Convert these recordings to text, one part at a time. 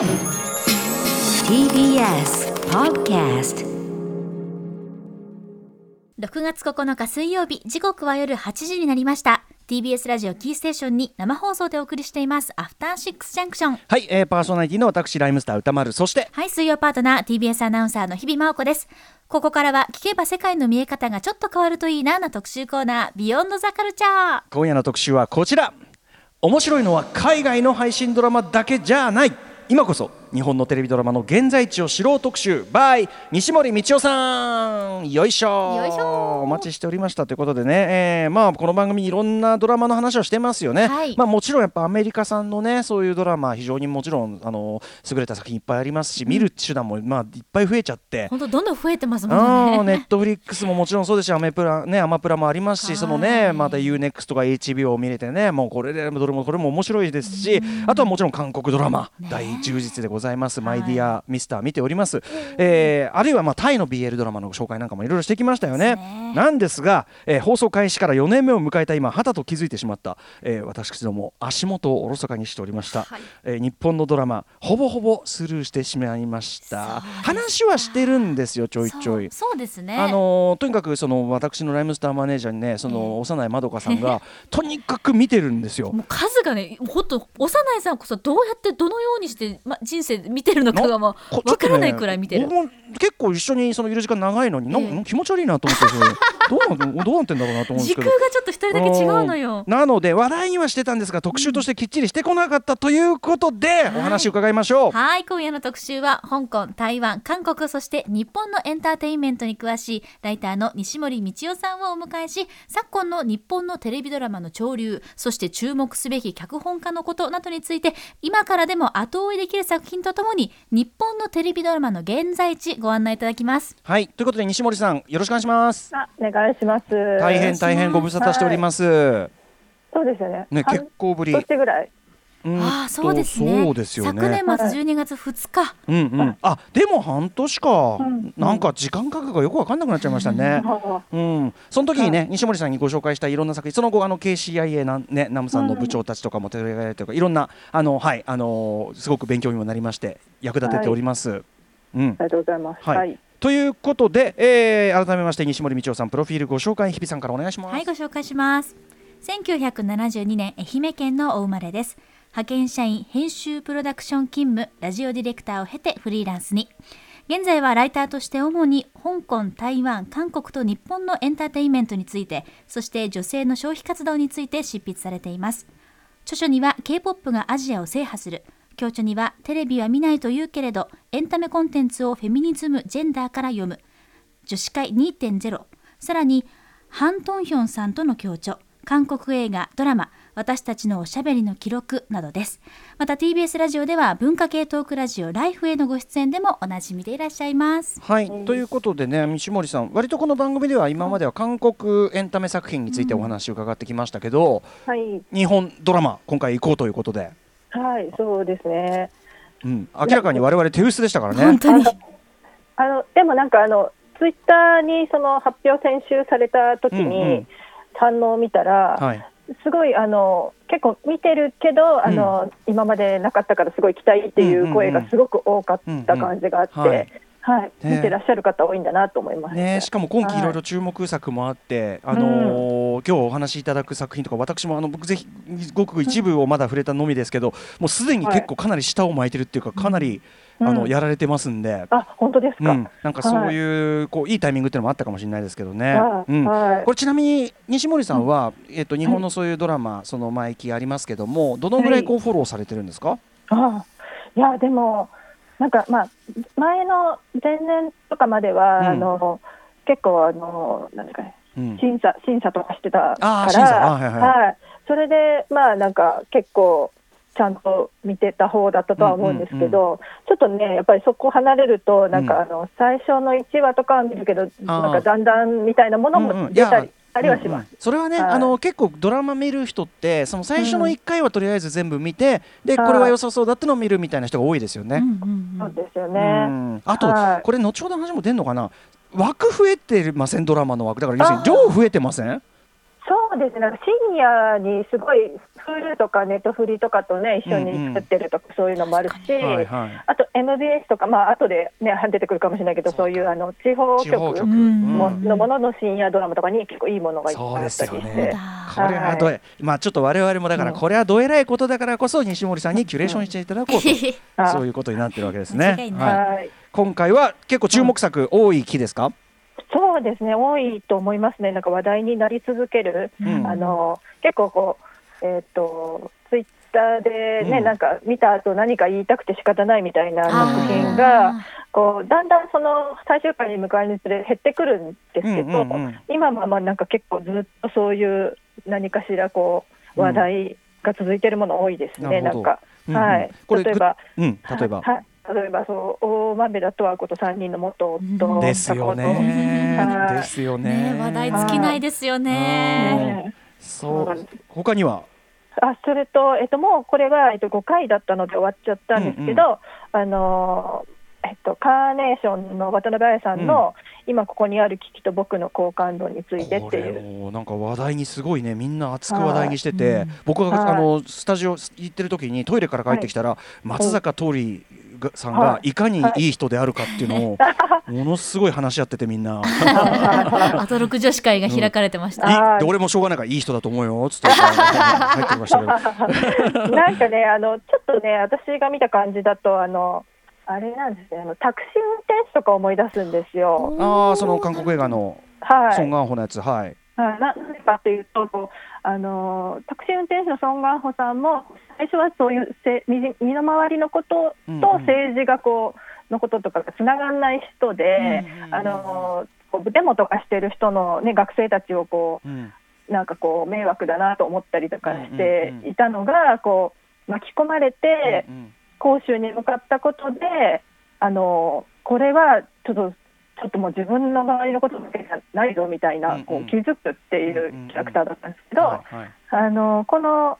TBS Podcast 6月9日水曜日時刻は夜8時になりました。TBS ラジオキーステーションに生放送でお送りしています。アフターシックスジャンクションはい、えー、パーソナリティの私ライムスター歌丸そしてはい水曜パートナー TBS アナウンサーの日々真央子です。ここからは聞けば世界の見え方がちょっと変わるといいなな特集コーナービヨンドザカルチャー今夜の特集はこちら。面白いのは海外の配信ドラマだけじゃない今こそ。日本のテレビドラマの現在地を知ろう特集 by 西森道夫さん。よいしょ。よいしょ。お待ちしておりましたということでね、えーまあこの番組いろんなドラマの話をしてますよね、はい。まあもちろんやっぱアメリカ産のねそういうドラマ非常にもちろんあの優れた作品いっぱいありますし、見る手段もまあいっぱい増えちゃって。本当どんどん増えてますもんね。あネットフリックスももちろんそうですしアメプラねアマプラもありますはい。しそのねまた UNEXT とか HBO を見れてねもうこれでどれもこれも面白いですしあとはもちろん韓国ドラマね。大充実でございます「はいマイディアミスター」見ております。えーあるいはまあタイの BL ドラマの紹介なんかもいろいろしてきましたよね。ね。なんですがえー放送開始から4年目を迎えた今はたと気づいてしまったえー私ども足元をおろそかにしておりました。はい。えー日本のドラマほぼほぼスルーしてしまいました。話はしてるんですよちょいちょい。そうですね。あのーとにかくその私のライムスターマネージャーにねその幼いまどかさんが とにかく見てるんですよ。数がねほんと幼いさんこそどうやってどのようにして、ま、人生見てるのかがもうこちょっとねわからないくらい見てる、僕も結構一緒にそのいる時間長いのになんかええ。気持ち悪いなと思ってどうなどうなってんだろうなと思うんです時けど。空がちょっと一人だけ違うのよ。なので話題にはしてたんですが特集としてきっちりしてこなかったということでお話伺いましょう。はい今夜の特集は香港台湾韓国そして日本のエンターテインメントに詳しいライターの西森道夫さんをお迎えし昨今の日本のテレビドラマの潮流そして注目すべき脚本家のことなどについて今からでも後追いできる作品とともに日本のテレビドラマの現在地ご案内いただきますはいということで西森さんよろしくお願いします。あ、お願いします。大変大変ご無沙汰しております。そうですよね。ね半結構ぶり。年ぐらい。ああそうですねそうですよね。昨年末12月2日うんうん、あでも半年か、んなんか時間感覚がよく分かんなくなっちゃいましたね。うん、その時にね、西森さんにご紹介したいろんな作品、その後あの KCIA なんねナムさんの部長たちとかも取り上げられてるか、いろんなあのはいあのーすごく勉強にもなりまして役立てております。うんあ。りがとうございます。はいはい。ということで、えー改めまして西森道夫さんプロフィールご紹介日比さんからお願いします。はい、ご紹介します。1972年、愛媛県のお生まれです。派遣社員、編集プロダクション勤務、ラジオディレクターを経てフリーランスに。現在はライターとして主に香港、台湾、韓国と日本のエンターテインメントについて、そして女性の消費活動について執筆されています。著書には K-POP がアジアを制覇する。強著にはテレビは見ないと言うけれど、エンタメコンテンツをフェミニズム、ジェンダーから読む。女子会2.0さらにハン・トンヒョンさんとの共著韓国映画ドラマ私たちのおしゃべりの記録などです。また TBS ラジオでは文化系トークラジオライフへのご出演でもおなじみでいらっしゃいます。はい、ということでね西森さん割とこの番組では今までは韓国エンタメ作品についてお話を伺ってきましたけど、はい。日本ドラマ今回行こうということで、はい、そうですね。うん、明らかに我々手薄でしたからね。本当に。あの、でもなんかあの、ツイッターにその発表先週された時うんうん。に反応を見たら、はい、すごいあの結構見てるけどあの、今までなかったからすごい期待っていう声がすごく多かった感じがあって、うんうん。はい。はい、ね。見てらっしゃる方多いんだなと思います。ね、しかも今期いろいろ注目作もあって、あのー今日お話しいただく作品とか私もあの僕ぜひごく一部をまだ触れたのみですけど、もうすでに結構かなり舌を巻いてるっていうかかなり、うんあのやられてますんで。あ、本当ですか？うん、なんかそういう、こういいタイミングっていうのもあったかもしれないですけどね。これちなみに西森さんは、えっと日本のそういうドラマ、その前期ありますけども、どのぐらいこうフォローされてるんですか？あいやでもなんかまあ前の前年とかまでは、うん。あの結構あのなんですかねうん。審査審査とかしてたから、あはい。はい。それでまあなんか結構ちゃんと見てた方だったとは思うんですけど、ちょっとねやっぱりそこ離れるとなんか、うん。あの最初の1話とかは見るけどなんかだんだんみたいなものうんうん。も出たりありはします。うんうん。それはね、はい。あの結構ドラマ見る人ってその最初の1回はとりあえず全部見て、ではい。これは良さそうだってのを見るみたいな人が多いですよね。うんうんうん。そうですようね。ん。あと、はい。これ後ほどの話も出るのかな？枠増えてません？ドラマの枠。だから要するに量増えてません？そうですね、なんか深夜にすごい、Hulu とかネットフリとかとね、一緒に作ってるとか、そういうのもあるし、はいはい。あと MBS とか、まあ後でね、出てくるかもしれないけど、そういうあの地方局地方局、うんもうん。のものの深夜ドラマとかに結構いいものがいっぱいあったりしすよね。て。これはどえ、まあちょっと我々もだからうん。これはどえらいことだからこそ西森さんにキュレーションしていただこうと、あそういうことになってるわけですね。い。はい。はい。今回は結構注目作多い木ですか？そうですね、多いと思いますね、なんか話題になり続ける、うん。あの結構こう、えっ、と、ツイッターでね、うん。なんか見た後何か言いたくて仕方ないみたいな作品が、こうだんだんその最終回に向かうにつれ減ってくるんですけど、うんうんうん。今はまあなんか結構ずっとそういう何かしらこう話題が続いてるもの多いですね、なるほど。なんか、うんうん。はい、例えば、うん、例えば。はい例えばそう大豆田十和子と3人の元夫、うんですよねは。いですよね。ね話題尽きないですよね。ねそう。他には？あそれと、えっと、もうこれが、えっと、5回だったので終わっちゃったんですけど、あのえっと、カーネーションの渡辺彩さんの、今ここにある危機と僕の好感度についてっていう。をなんか話題にすごいねみんな熱く話題にしてて、はい。僕が、はい。あのスタジオ行ってる時にトイレから帰ってきたら、松坂桃李がさんがはい。いかにい。い人であるかっていうのを、ものすごい話し合っててみんな。アトロク女子会が開かれてました。いはい。で俺もしょうがないからいい人だと思うよっつって入ってきましたけど。なんかね、あのちょっとね、私が見た感じだと、あのあれなんですね。あの、タクシー運転手とか思い出すんですよ。ああその韓国映画のはい、ソン・ガンホのやつ。はい。はい、ななんでかというとあの、タクシー運転手のソン・ガンホさんも、最初はそういうせ身身の回りのことうんうん。と政治がこうのこととかがつながらない人で、うんあのこうデモとかしてる人の、ね、学生たちをこうん。うなんかこう迷惑だなと思ったりとかしうんうんてうん。いたのがこう巻き込まれてうん講習に向かったことであのこれはちょっとちょっともう自分の周りのことだけじゃないぞみたいうんうん。なこう気づくっていうキャラクターだったんですけど、あのこの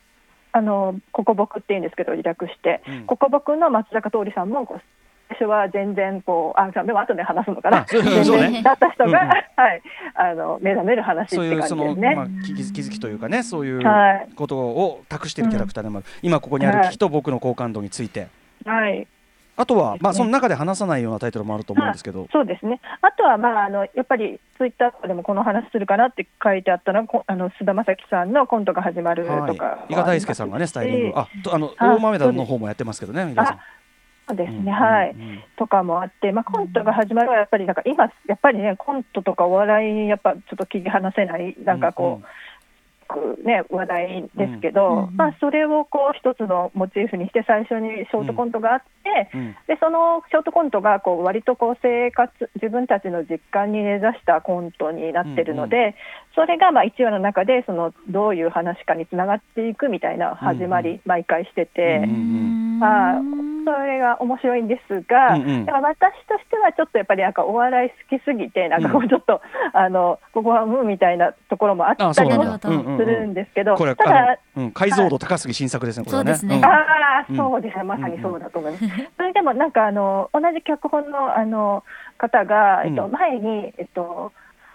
あのココボクっていうんですけど略して、うん。ココボクの松坂桃李さんもこう最初は全然こうあでも後で話すのかあなそう全そうね。然だった人が、うんうん。はい。あの目覚める話ってそういう感その、じですね。まあ、気づ気づきというかねそういうはい。ことを託しているキャラクターでもある、今ここにある危機と僕の好感度について、はい。あとは、ですね。まあ、その中で話さないようなタイトルもあると思うんですけど、そうですね。あとは、まあ、あの、やっぱり、ツイッターとかでもこの話するかなって書いてあったのは、こあの、菅田将暉さんのコントが始まるとか、はい、伊賀大輔さんがねスタイリング。あとあのあ大豆田の方もやってますけどね伊賀さん。あそうですね、うんはい、とかもあって、まあ、コントが始まるはやっぱり、なんか今、やっぱりね、コントとかお笑い、やっぱちょっと切り離せない、なんかこう、くね、話題ですけど、まあ、それをこう一つのモチーフにして、最初にショートコントがあって、うんでそのショートコントがこう割とこう生活自分たちの実感に根ざしたコントになってるので、それがまあ1話の中でそのどういう話かにつながっていくみたいな始まり、うん毎回してて、あ、それが面白いんですが、うんうん。だから私としてはちょっとやっぱりなんかお笑い好きすぎてなんかこううちょっと、あのここはうんみたいなところもあったりもなんだなるほどうんうんするん。ですけど、これただうん、解像度高すぎ新作ですねこれはね。そうですね。ん。あうん。あ、そうですね、まさにそうだと思います。それでもなんかあの同じ脚本のあの方が、えっと、うん前に、えっと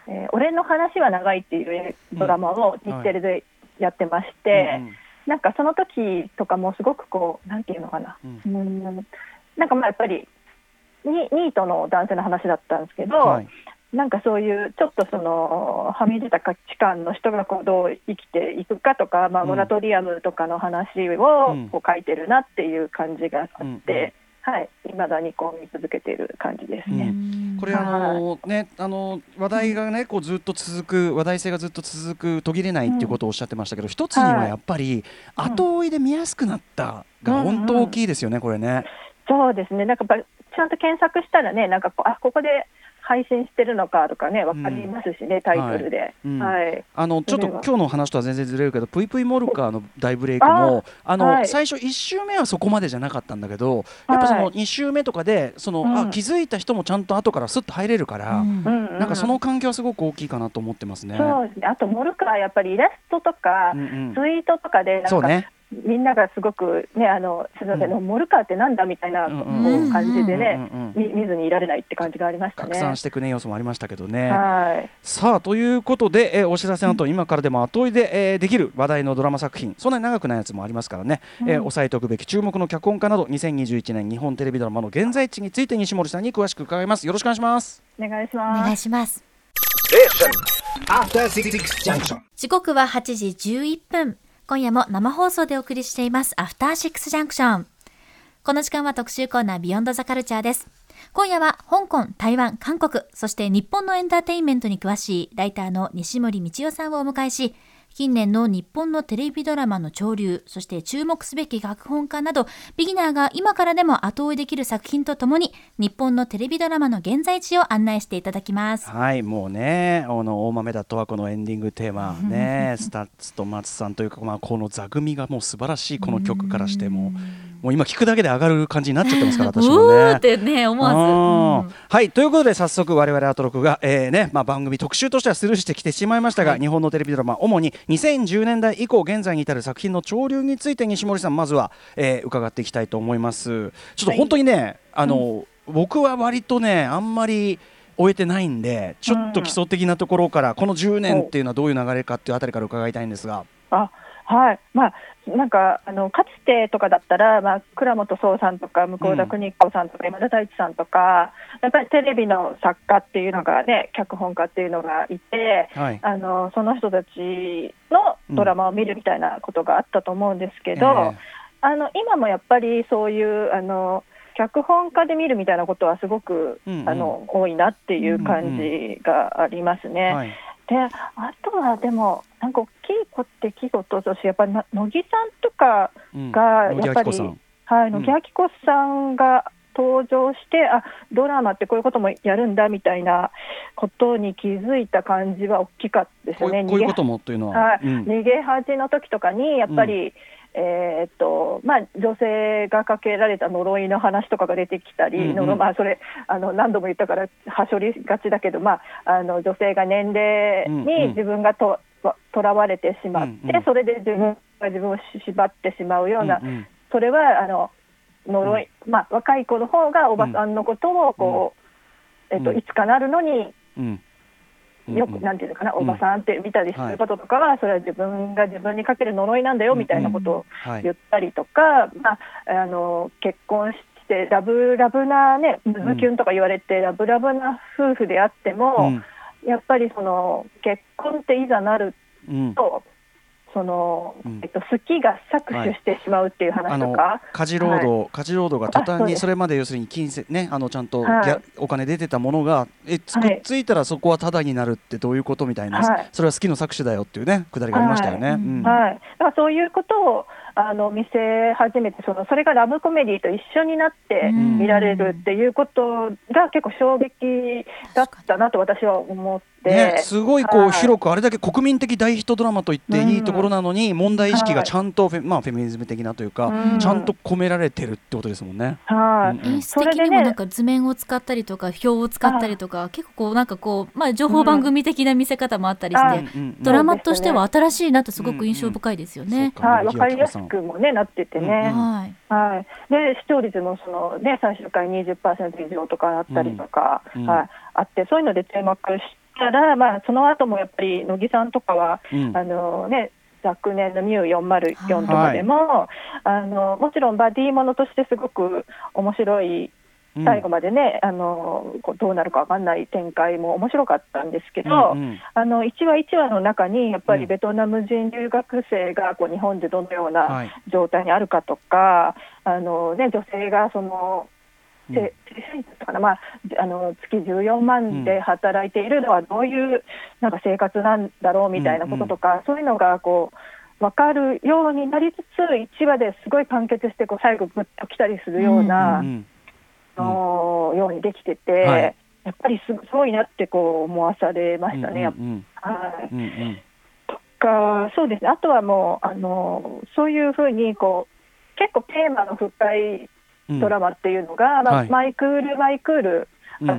えー俺の話は長いっていうドラマを日テレでやってまして、なんかその時とかもすごくこう、なんていうのかな、うん。うん。なんかまあやっぱりニニートの男性の話だったんですけど、はい。なんかそういうちょっとそのはみ出た価値観の人がこうどう生きていくかとか、まあ、うん。モラトリアムとかの話をうん。こう書いてるなっていう感じがあって、うんうんはい、未だにこう見続けている感じですね。これあのねあの話題がねこうずっと続く話題性がずっと続く途切れないっていうことをおっしゃってましたけど、一つにはやっぱり後追いで見やすくなったが本当大きいですよねこれね。そうですね。なんかやっぱちゃんと検索したらねなんかこうあここで配信してるのかとかねわかりますしね、タイトルで。うん。はい。あのちょっと今日の話とは全然ずれるけど、ぷいぷいモルカーの大ブレイクも、あの、はい。最初1周目はそこまでじゃなかったんだけど、やっぱそのはい2周目とかで、その、うん。あ気づいた人もちゃんと後からすっと入れるから、うん。うんなんかその環境はすごく大きいかなと思ってますね。そうですねあとモルカーやっぱりイラストとか、うんうん。ツイートとかでなんかそうね。みんながすごくねあのすみません、うんモルカーってなんだみたいなうんこうんう感じでね、うんうんうんみ見ずにいられないって感じがありましたね。拡散していくね要素もありましたけどね。はいさあということで、えーお知らせの後、今からでも後追いで、えーできる話題のドラマ作品そんなに長くないやつもありますからね、えー押さえておくべき注目の脚本家など2021年日本テレビドラマの現在地について西森さんに詳しく伺いますよろしくお願いしますお願いしおます。願いします。Junction. 時刻は8時11分。今夜も生放送でお送りしています、アフターシックスジャンクション。この時間は特集コーナービヨンドザカルチャーです。今夜は香港、台湾、韓国、そして日本のエンターテインメントに詳しいライターの西森道夫さんをお迎えし、近年の日本のテレビドラマの潮流、そして注目すべき脚本家など、ビギナーが今からでも後追いできる作品とともに、日本のテレビドラマの現在地を案内していただきます。はいもうねあの大豆田とわこのエンディングテーマね STUTSと松さんというか、まあ、この座組がもう素晴らしいこの曲からしてももう今聞くだけで上がる感じになっちゃってますから私も うーねっ。てね、思わず。あうん。ーはいということで早速我々アトロクが、えーねまあ、番組特集としてはスルーしてきてしまいましたが、日本のテレビドラマ主に2010年代以降現在に至る作品の潮流について西森さんまずは、えー伺っていきたいと思います。ちょっと本当にね、あの、僕は割とねあんまり終えてないんでちょっと基礎的なところから、この10年っていうのはどういう流れかっていうあたりから伺いたいんですが。あはい。まあ、なんかあのかつてとかだったら、まあ、倉本壮さんとか向田邦子さんとか今田太一さんとかやっぱりテレビの作家っていうのがね脚本家っていうのがいてはい。あのその人たちのドラマを見るみたいなことがあったと思うんですけど、え。あの今もやっぱりそういうあの脚本家で見るみたいなことはすごく、うんうん。あの多いなっていう感じがありますね。はいであとはでもなんか大きい子出来事としてやっぱりな乃木さんとかうん。がやっぱり、明子さん。はい、うん。乃木明子さんが登場して、あドラマってこういうこともやるんだみたいなことに気づいた感じは大きかったですよね。うこういうこともというのは。はい。うん。逃げ恥の時とかにやっぱり、えーっとまあ、女性がかけられた呪いの話とかが出てきたり、うんうん。呪まあ、それあの何度も言ったからはしょりがちだけど、まあ、あの女性が年齢うんうん。に自分がととらわれてしまって、うんうん。それで自分が自分を縛ってしまうような、うんうん。それはあの呪い、まあ、若い子の方がおばさんのことをこう、えっとうんいつかなるのにうんよく、うん。なんていうのかな、うん。おばさんって見たりすることとかは、それは自分が自分にかける呪いなんだよみたいなことをはい。言ったりとか、まあ、あの結婚してラブラブなね、ムズキュンとか言われて、ラブラブな夫婦であっても、うん。やっぱりその結婚っていざなるうん。と、そのうんえっと、好きが搾取してしまうっていう話とか。家事労働、家事労働が途端にそれまで要するに金銭ねあのちゃんとギはいャお金出てたものがえつくっついたらそこはタダになるってどういうことみたいな、はいそれは好きの搾取だよっていうねくだりがありましたよね。はいうんはい、だからそういうことをあの見せ始めてその、それがラブコメディと一緒になってうん。見られるっていうことが結構衝撃だったなと私は思って。ね、すごいこうはい。広くあれだけ国民的大ヒットドラマと言っていいところなのに問題意識がはいちゃんとフェ,、まあ、フェミニズム的なというか、うん。ちゃんと込められてるってことですもんね。はい、うん演出的にもなんか図面を使ったりとか表を使ったりとか結構こうなんかこうまあ情報番組的な見せ方もあったりして、ドラマとしては新しいなとすごく印象深いですよね。はい、わかりやすくもねなっててね、はい。はい、で視聴率もその、ね、最終回20%以上とかあったりとか、はい、あってそういうので注目したら、まあ、その後もやっぱり乃木さんとかは、うん。あのね、昨年のミュー404とかでも、あのもちろんバディものとしてすごく面白いうん最後までね、あのこうどうなるか分かんない展開も面白かったんですけど、うんうん。あの1話1話の中にやっぱうん。りベトナム人留学生がこう日本でどのようはない。状態にあるかとか、あのね、女性がそのうん。せ正社員だったかな、まあ、あの月14万で働いているのはどういうなんか生活なんだろうみたいなこととか、そういうのがこう分かるようになりつつ1話ですごい完結してこう最後グッときたりするような、うんうんあのようにできてて、はい。やっぱりすすごいなってこう思わされましたね。とかそうですね。あとはもうあのそういうふうにこう結構テーマの深いうんドラマっていうのが、まあはい。マイクールマイクール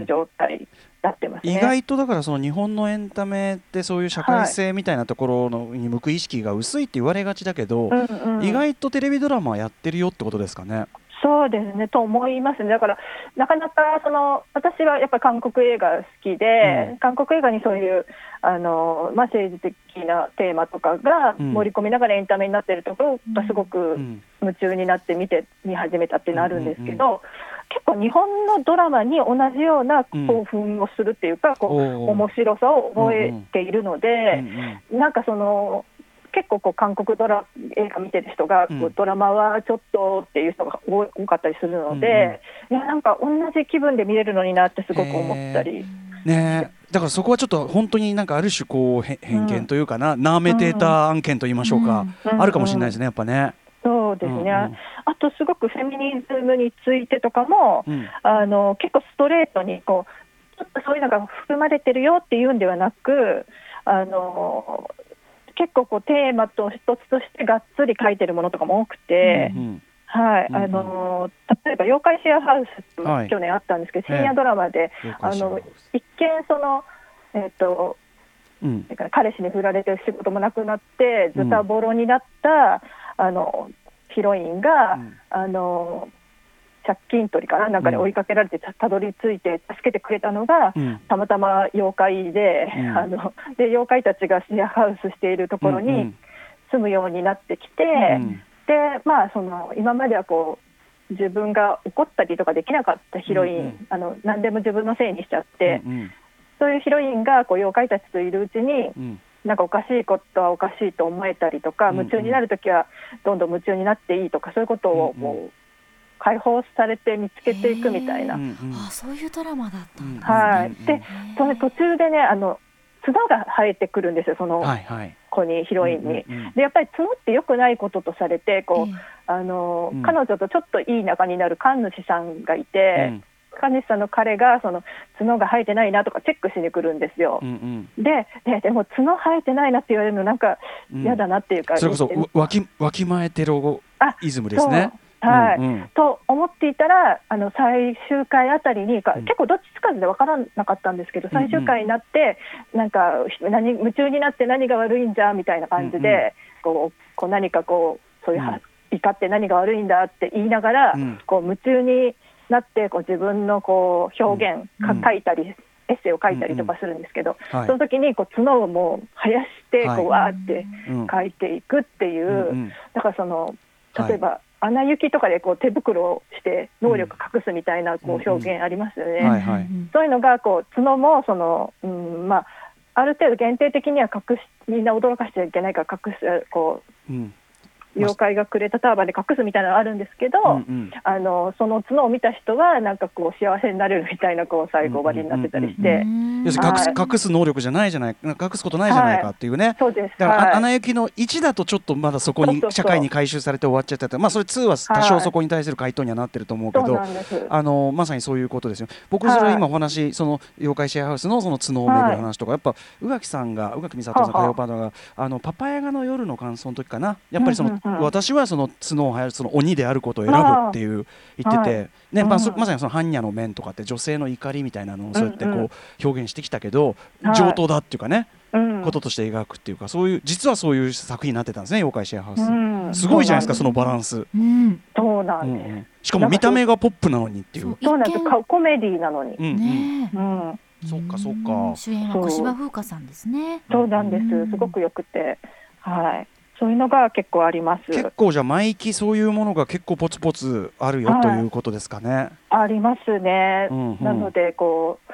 状態なってますね。意外とだからその日本のエンタメってそういう社会性みたいなところのに向く意識が薄いって言われがちだけど、うんうん。意外とテレビドラマやってるよってことですかね。そうですねと思いますね、だからなかなかその私はやっぱり韓国映画好きで、うん。韓国映画にそういうあの、まあ、政治的なテーマとかがうん。盛り込みながらエンタメになってるところがすごくうん。夢中になって見て見始めたっていうのあるんですけど、結構日本のドラマに同じような興奮をするっていうか、こうおー。面白さを覚えているので。うん。なんかその結構こう韓国ドラ映画見てる人が、うん。ドラマはちょっとっていう人が多多かったりするので、いやなんか同じ気分で見れるのになってすごく思ったり、ねえ。だからそこはちょっと本当になんかある種こうへ偏見というかな、ナーメテータ案件と言いましょうか、うん。あるかもしれないですねやっぱね。そうですね、うんうん。あとすごくフェミニズムについてとかも、うん。あの結構ストレートにこうちょっとそういうのが含まれてるよっていうんではなくあの結構こうテーマと一つとしてがっつり書いてるものとかも多くて。うんはい、うんあの例えば妖怪シェアハウスはい去年あったんですけど、深夜ドラマで、あの一見その、えっとうん。彼氏に振られて仕事もなくなってズタボロになった、あのヒロインが、うん。あの借金取りかななんかでうん。追いかけられてたたどり着いて助けてくれたのが、うん。たまたま妖怪で,、うん。あので妖怪たちがシェアハウスしているところうんうん。に住むようになってきて。うん。でまあその今まではこう自分が怒ったりとかできなかったヒロイン、うんうんあの何でも自分のせいにしちゃって、うんそういうヒロインがこう妖怪たちといるうちにうん。なんかおかしいことはおかしいと思えたりとか、うんうん。夢中になるときはどんどん夢中になっていいとかそういうことをうんこう解放されて見つけていくみたいな。あそういうドラマだったんだ、はい、うんでそれ途中でねあの角が生えてくるんですよその子にヒロインに。でやっぱり角って良くないこととされてこう、えあのうん。彼女とちょっといい仲になる神主さんがいて、うん。神主さんの彼がその角が生えてないなとかチェックしに来るんですよ。うんうん。でででも角生えてないなって言われるのなんかうん。嫌だなっていうか、それこそわわきわきまえテロあイズムですね。はい、うんうん。と思っていたらあの最終回あたりにか、うん。結構どっちつかずで分からなかったんですけど最終回になって、なんか何夢中になって何が悪いんじゃみたいな感じで、うんうん。こうこう何かこうそういうは、うん。怒って何が悪いんだって言いながら、うん。こう夢中になってこう自分のこう表現、書いたりエッセイを書いたりとかするんですけど、はい。その時にこう角をもう生やしてこう、はい。わーってうん。書いていくっていう。うんうん。だからそのはい例えば、穴行きとかでこう手袋をして能力隠すみたいなこう表現ありますよね。そういうのがこう角もその、うんまあ、ある程度限定的には隠しみんな驚かしちゃいけないから隠すこうん。う妖怪がくれたターバンで隠すみたいなのがあるんですけど、うんうん。あのその角を見た人はなんかこう幸せになれるみたいなこう最後終わりになってたりして、うん要するに隠すはい隠す能力じゃないじゃない。隠すことないじゃないかっていうね。そうです。だから、はいあ穴行きの1だとちょっとまだそこに社会に回収されて終わっちゃっててまあそれ2は多少そこに対する回答にはなってると思うけど。あのまさにそういうことですよ。僕それ今お話、その妖怪シェアハウスのその角をめぐる話とか、やっぱ宇垣さんが宇垣美里さん火曜パートナーがあのパパヤガの夜の感想の時かな。やっぱりその、うんうんうん私はその角を生やるその鬼であることを選ぶっていう言ってて、はいねままさにその般若の面とかって女性の怒りみたいなのをそうやってこう、表現してきたけど、はい上等だっていうかね、うんこととして描くっていうかそういう実はそういう作品になってたんですね妖怪シェアハウス。うんすごいじゃないですかそのバランス。ス。うんそうなうんんです。うんしかも見た目がポップなのにっていう。そうなんです。コメディなのに。うんうんねえうん。そっかそっうんか。主演は小芝風花さんですねそうなんでうんす。すごく良くて、はい。そういうのが結構あります。結構じゃあ毎期そういうものが結構ポツポツあるよはいということですかね。ありますね。うんうんなのでこう。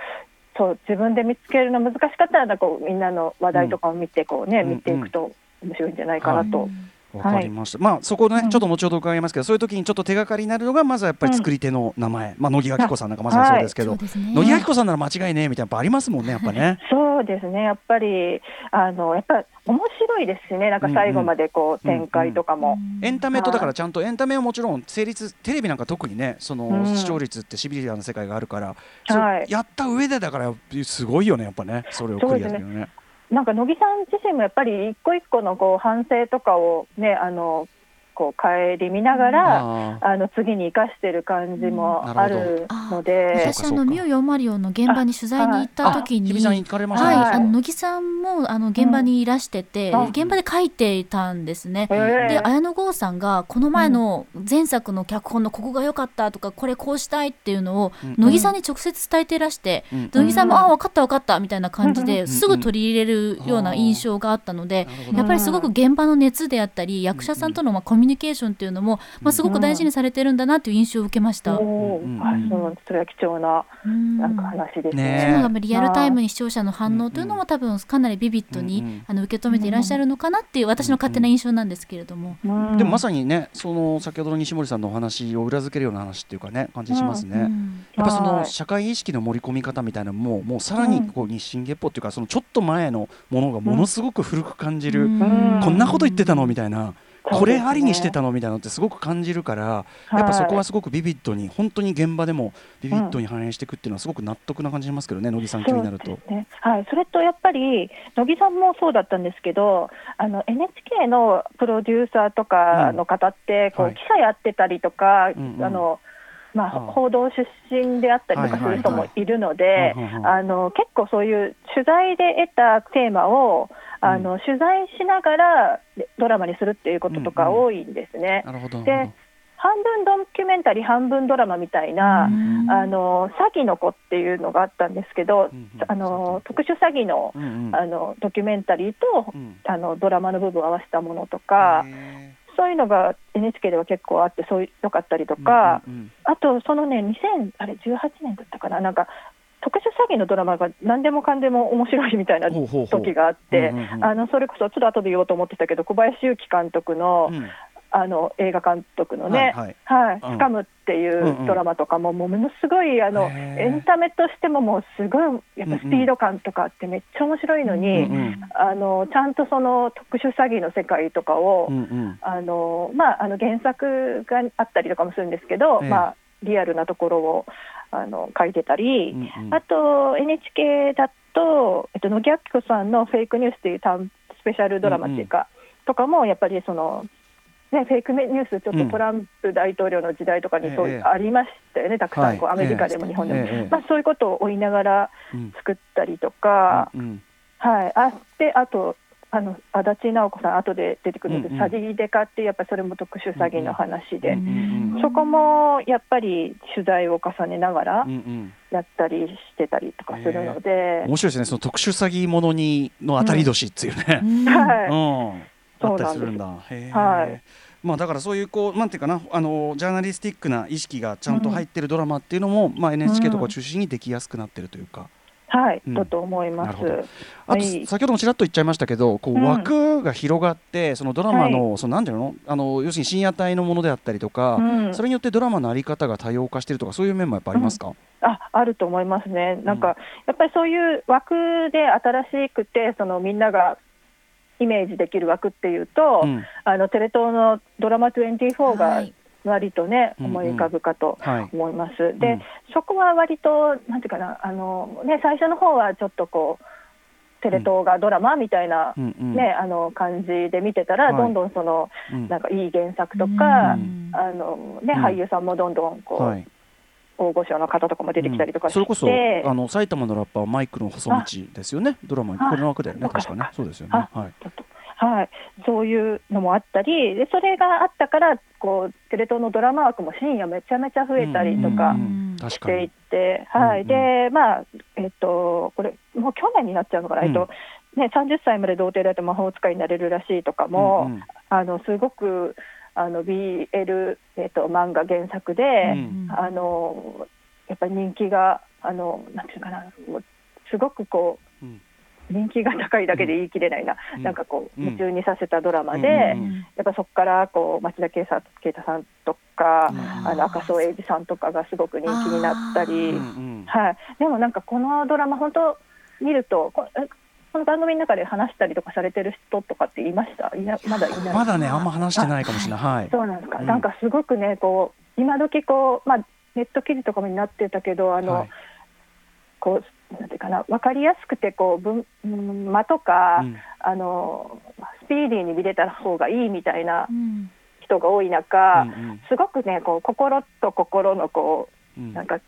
そう自分で見つけるの難しかったらこうみんなの話題とかを見てこうね、うん見ていくと面白いんじゃないかなと、わかりました。まあそこねうん。ちょっと後ほど伺いますけど、そういう時にちょっと手がかりになるのがまずはやっぱり作り手の名前、まあ乃木明子さんなんかまさにそうですけど。そう、ですね。乃木明子さんなら間違いねえみたいなやっぱありますもんねやっぱね。そうですね。やっぱりあのやっぱ面白いですしね。なんか最後までこううんうん展開とかも、エンタメとだからちゃんとエンタメはもちろん成立テレビなんか特にねそのうん。視聴率ってシビリアな世界があるから、はい。やった上でだからすごいよねやっぱね。それをクリアするよね。なんか乃木さん自身もやっぱり一個一個のこう反省とかをねあのこう顧みながら、あの次に生かしてる感じもあるので、私あのミュー404の現場に取材に行った時にあ日比さん行かれましたはい、ね。あの乃木さんもあの現場にいらしてて、うん。現場で書いていたんですね。で綾野剛さんがこの前の前作の脚本のここが良かったとかこれこうしたいっていうのをうん。乃木さんに直接伝えていらして、うん。乃木さんも「あ分かった分かった」みたいな感じうん。ですぐ取り入れるような印象があったのでやっぱりすごく現場の熱であったり役者さんとのまあコミュニケーションっていうのもまあすごく大事にされてるんだなという印象を受けました。うんあそうそれは貴重なうんなんか話ですねね。リアルタイムに視聴者の反応というのも多分かなりビビッドに、あの受け止めていらっしゃるのかなっていう私の勝手な印象なんですけれども。うんでもまさにね、その先ほどの西森さんのお話を裏付けるような話っていうかね、感じしますね。うんやっぱそのはい社会意識の盛り込み方みたいなのも、もうさらにこう日進月歩っていうか、そのちょっと前のものがものすごく古く感じる。うんこんなこと言ってたのみたいな。これありにしてたの？のみたいなのってすごく感じるから、やっぱそこはすごくビビッドに本当に現場でもビビッドに反映していくっていうのはすごく納得な感じしますけどね乃木さん気になると。ね。はい、それとやっぱり乃木さんもそうだったんですけどあの NHK のプロデューサーとかの方って、こうはい。記者やってたりとか、あのまあ、報道出身であったりとかする人もいるので結構そういう取材で得たテーマをあの、取材しながらドラマにするっていうこととかうんうん。多いんですね。なるほど。で半分ドキュメンタリー半分ドラマみたいな、うん。あの詐欺の子っていうのがあったんですけど、うんうん。あの特殊詐欺のうんうん。あのドキュメンタリーと、うん。あのドラマの部分を合わせたものとか、へそういうのが NHK では結構あってそういうよかったりとーか、うんうんあとそのね2000あれ18年だったかな。なんか特殊詐欺のドラマが何でもかんでも面白いみたいな時があって、それこそちょっと後で言おうと思ってたけど小林祐希監督の,、うん。あの映画監督のね、はいはい、うん。スカムっていうドラマとかも、もうものすごいあの、エンタメとしてももうすごいやっぱスピード感とかあってめっちゃ面白いのに、うんうん。あのちゃんとその特殊詐欺の世界とかを、うんうん。あのまあ、あの原作があったりとかもするんですけど、ええ。まあ、リアルなところをあの書いてたり、うんうん。あと NHK だと、えっと、野木明子さんの「フェイクニュース」っていう単スペシャルドラマっていうか、とかもやっぱりその、ね、フェイクニュースちょっとトランプ大統領の時代とかにそうええありましたよね、たくさんこう、はい。アメリカでも日本でも、ええええ。まあ、そういうことを追いながらうん。作ったりとか、うんうん。はい、あであとあの足立直子さん後で出てくるんです、うんうん。詐欺デカってやっぱりそれも特殊詐欺の話で、うんうんそこもやっぱり取材を重ねながらうんうん。やったりしてたりとかするので、面白いですね。その特殊詐欺ものにの当たり年っていうね。はい、うん、あったりするんだ。はい。まあだからそういうこうなんていうかな。あのジャーナリスティックな意識がちゃんと入ってるドラマっていうのも、まあ NHK とかを中心にできやすくなってるというか。はい、うん。だと思います。なるほど。あと、はい。先ほどもちらっと言っちゃいましたけどこううん。枠が広がって、そのドラマの、そのなんていうの？あの要するに深夜帯のものであったりとか、うん。それによってドラマのあり方が多様化してるとかそういう面もやっぱありますか、ああると思いますね、なんか、やっぱりそういう枠で新しくて、そのみんながイメージできる枠っていうと、うん。あのテレ東のドラマ24がはい割とね、うんうん。思い浮かぶかとはい。思います。で、うん。そこは割と、なんていうかな、あのね、最初の方はちょっとこう、テレ東がドラマみたいな、うんうん。ね、あの感じで見てたら、はい。どんどんその、うん。なんかいい原作とか、うん。あのね、うん。俳優さんもどんどんこう、はい。大御所の方とかも出てきたりとかして、それこそあの埼玉のラッパーマイクの細道ですよね。ドラマこれの枠だよね確かね。そうですよね。あはいはい、そういうのもあったり、でそれがあったからこう、テレ東のドラマ枠も深夜めちゃめちゃ増えたりとかしていっに。て、はい。うんでまあえっと、これ、もう去年になっちゃうのかな、うん。えっとね、30歳まで童貞だと魔法使いになれるらしいとかも、うんうん。あのすごくあの BL、えっと、漫画原作で、うん。あのやっぱり人気が、あのなんていうかな、もうすごくこう、うん人気が高いだけで言い切れないな、うん。なんかこう、うん。夢中にさせたドラマで、やっぱそこからこう町田啓太啓太さんとか、うん。あの赤楚衛二さんとかがすごく人気になったり、はい、でもなんかこのドラマ、本当、見るとこ、の番組の中で話したりとかされてる人とかっていました？いなまだいない？まだねあんま話してないかもしれない。はい。そうなんですか、うん。なんかすごくね、こう今時こう、まあ、ネット記事とかもになってたけど、あの、はい。こうなんていうかな、分かりやすくてこう文、うん間とか、うん。あの、スピーディーに見れた方がいいみたいなうん。人人が多い中、うんうん。すごくねこう心と心のこうん。うなんか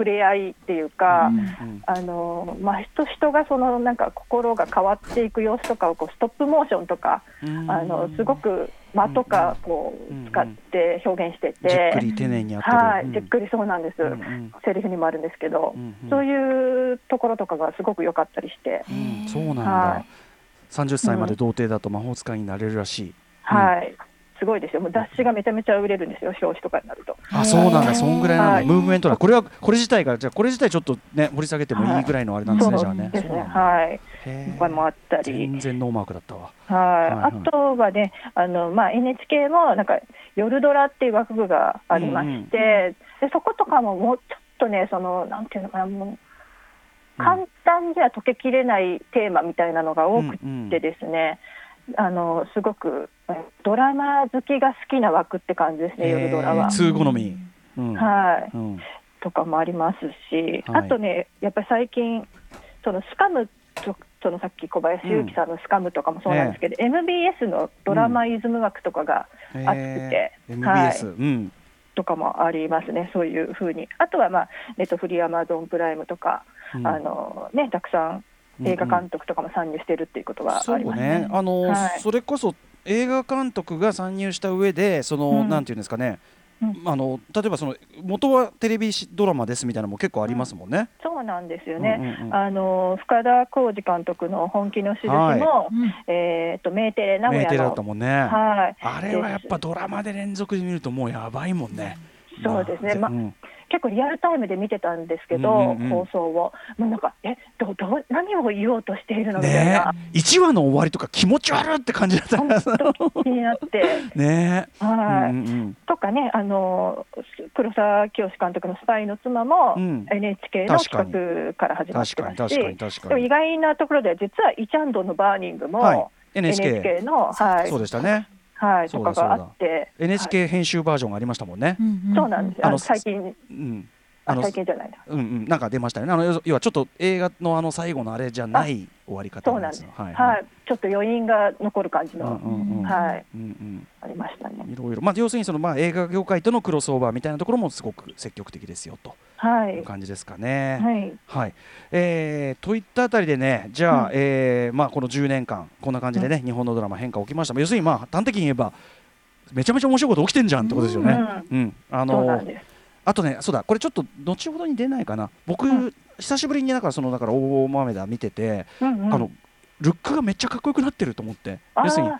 触れ合いっていうか、うんうん。あのまあ、人人がそのなんか心が変わっていく様子とかをこうストップモーションとか、うん。あのすごく間とかこうんう使って表現してて、じっくり丁寧にやってる。はい、うん。じっくりそうなんです、うんうん。セリフにもあるんですけど、うんうん。そういうところとかがすごく良かったりして、うん。そうなんだ。はい。30歳まで童貞だと魔法使いになれるらしい。はい、すごいですよ、もう雑誌がめちゃめちゃ売れるんですよ、表紙とかになると。あ、そうなんだ。そんぐらいなんだ。はいムーブメントだ。これはこれ自体がじゃあこれ自体ちょっとね掘り下げてもいいぐらいのあれなんですね。じゃあね。はい、いっぱいもあったり。全然ノーマークだったわ。はい、はいあとはね、あのまあ、NHK もなんか夜ドラっていう枠がありまして、でそことかももうちょっとね、そのなんていうのかな、もう簡単には解けきれないテーマみたいなのが多くてですね、あのすごくえドラマ好きが好きな枠って感じですね、夜ドラは。通好み。うん。はい、うん。とかもありますし、はいあとね、やっぱり最近、そのスカムと、そのさっき小林祐希さんのスカムとかもそうなんですけど、MBS のドラマイズム枠とかが、熱くてへーはい MBS。うん。とかもありますね、そういうふうに。あとは、まあ、ネットフリー、アマゾンプライムとか、うんあのね、たくさん映画監督とかも参入してるっていうことがそうありますね。。ねあの、はいそれこそ映画監督が参入した上で、その、うんなんていうんですかね。うんあの例えばその元はテレビドラマですみたいなのも結構ありますもんね。そうなんですよね。うんうんうんあの深田浩二監督の本気の印も、はいうんえっ、とメーテレ名古名屋だったもんね。はい、あれはやっぱドラマで連続で見るともうやばいもんね。そうですねまあうん結構リアルタイムで見てたんですけど、うんうんうん。放送を、もうなんか、えどどう何を言おうとしているのみたいねな、え、1話の終わりとか気持ち悪いって感じだった本当気になって、ね。え。はい。うんうんとかね、あの黒沢清監督のスパイの妻も、うん。NHK の企画から始まってますし、で。も意外なところで、実はイチャンドンのバーニングも、はい。NHK, NHK の、はい。そうでしたね。はい、そうだとかがあって、NHK 編集バージョンがありましたもんね。うんそうなんですあの最近、うん。ああの最近じゃないな。うんうんなんか出ましたよね。あの要要はちょっと映画のあの最後のあれじゃない終わり方そうなんです。よはい、ちょっと余韻が残る感じうんの、うんうん。はい、うんうん。ありましたね。いろいろまあ要するにそのまあ映画業界とのクロスオーバーみたいなところもすごく積極的ですよとはいいう感じですかね。はい、はい、えーといったあたりでね、じゃあ、うんえーまあ、この10年間、こんな感じでね、日本のドラマ、変化起きました、要するに、まあ、端的に言えば、めちゃめちゃ面白いこと起きてんじゃんってことですよね。うんあのそうなんです。あとね、そうだ、これちょっと後ほどに出ないかな、僕、うん。久しぶりにだから、そのだから大豆田見てて、うんうん。あのルックがめっちゃかっこよくなってると思って、要するに、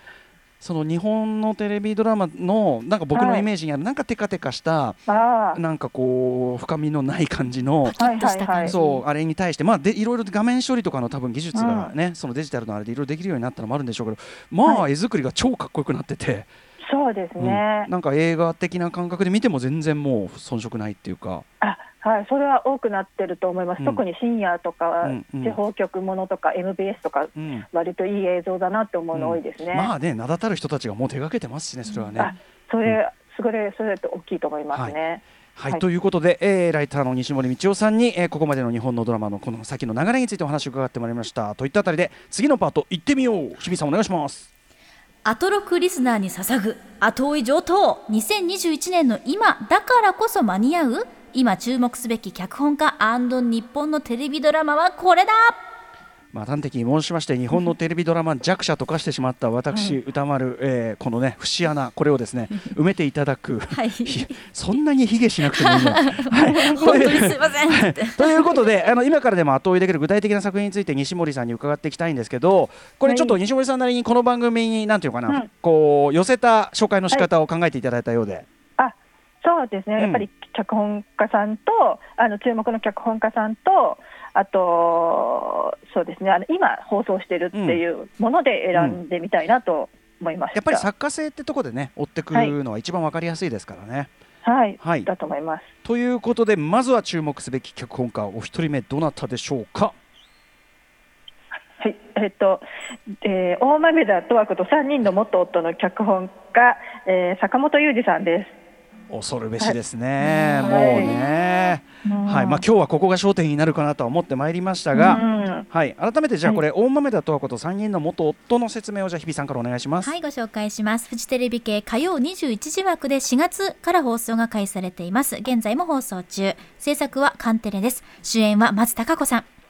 その日本のテレビドラマの、なんか僕のはい。イメージにある、なんかテカテカした、あなんかこう、深みのない感じの。そうあれに対して、まあ、でいろいろ画面処理とかの多分技術がね、そのデジタルのあれでいろいろできるようになったのもあるんでしょうけどまあ、は絵作りが超かっこよくなってて、そうですうん。ね。なんか映画的な感覚で見ても全然もう遜色ないっていうか、あ、はい、それは多くなってると思います。うん。特に深夜とか、うんうん。地方局ものとか MBS とかうん。割といい映像だなって思うの多いですね。まあね名だたる人たちがもう手がけてますしねそれはね。あ、それ、それ、それって大きいと思いますね。はい、はい。ということで、えーライターの西森道夫さんに、えーここまでの日本のドラマのこの先の流れについてお話を伺ってまいりました。といったあたりで次のパート行ってみよう。日比さんお願いしますアトロクリスナーに捧ぐ後追い上等2021年の今だからこそ間に合う今注目すべき脚本家日本のテレビドラマはこれだ!まあ、端的に申しまして日本のテレビドラマ弱者と化してしまった私、歌丸、えーこのね節穴これをですね埋めていただく、はい。ひそんなに卑下しなくてもいいんじゃない、はい、本当にすいません。ってということであの今からでも後追いできる具体的な作品について西森さんに伺っていきたいんですけどこれちょっと西森さんなりにこの番組になんていうかな、うん。こう寄せた紹介の仕方を考えていただいたようで、あ、そうですね。うんやっぱり脚本家さんと、あの注目の脚本家さんと。あと、そうですね。あの今放送してるっていうもので選んでみたいなと思いました。やっぱり作家性ってとこでね追ってくのは一番わかりやすいですからね。はい、はいだと思います。ということでまずは注目すべき脚本家お一人目どなたでしょうか？はい、えっと、えー大豆田十和子と3人の元夫の脚本家、えー坂本裕二さんです。恐るべしですね、はいもうね、うんはいまあ、今日はここが焦点になるかなとは思ってまいりましたが、うんはい、改めてじゃあこれ、大豆田十和子と3人の元夫の説明をじゃあ日比さんからお願いします。はい、ご紹介します。フジテレビ系火曜21時枠で4月から放送が開始されています。現在も放送中。制作はカンテレです。主演は松たか子さん。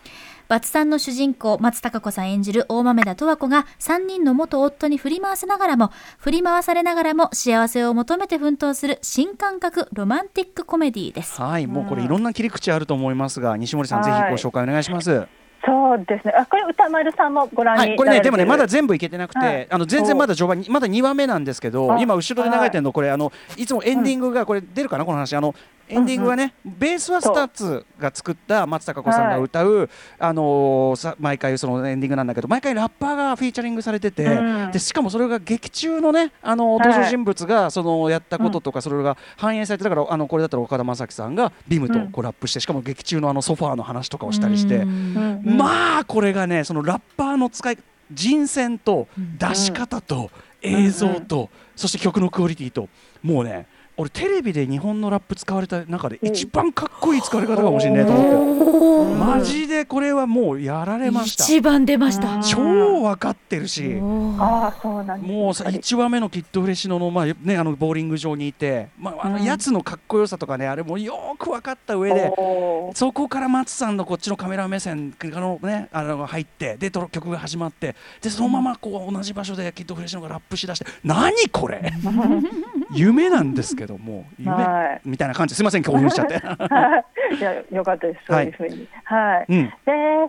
バツさんの主人公、松たか子さん演じる大豆田十和子が3人の元夫に振り回せながらも、振り回されながらも幸せを求めて奮闘する新感覚ロマンティックコメディです。はい、もうこれいろんな切り口あると思いますが、西森さん、ぜひご紹介お願いします。そうですね。あ、これ宇多丸さんもご覧にはい、これね、でもね、まだぜ全部いけてなくて、はいあの全然まだ序盤に、まだ2話目なんですけど、あ今後ろで流れてるの、これ、あの、いつもエンディングが、これ出るかな、この話、あの。エンディングはね、ベースは STUTSが作った松たか子さんが歌う、あのーさ毎回そのエンディングなんだけど毎回ラッパーがフィーチャリングされてて、うんでしかもそれが劇中のねあのはい。登場人物がそのやったこととかそれが反映されてだからあのこれだったら岡田将生さんが BIMとこうラップしてしかも劇中のあのソファーの話とかをしたりして。うんうんまあこれがねそのラッパーの使い人選と出し方と映像と、そして曲のクオリティともうね俺テレビで日本のラップ使われた中で一番かっこいい使われ方かもしれないと思って。マジでこれはもうやられました。一番出ました。うん超分かってるし。ああ、そうなん。もうさやっぱり1話目のキッドフレッシュのの,、まあね、あのボーリング場にいて、まあ、あのうん。やつのかっこよさとかねあれもよーく分かった上でそこから松さんのこっちのカメラ目線がの、ね、あの入ってでと曲が始まってでそのままこう同じ場所でキッドフレッシュのがラップしだして何これ？夢なんですけども夢、はみたいな感じすいません興奮しちゃって。いや、よかったです。そういうふうに。はい。うんで、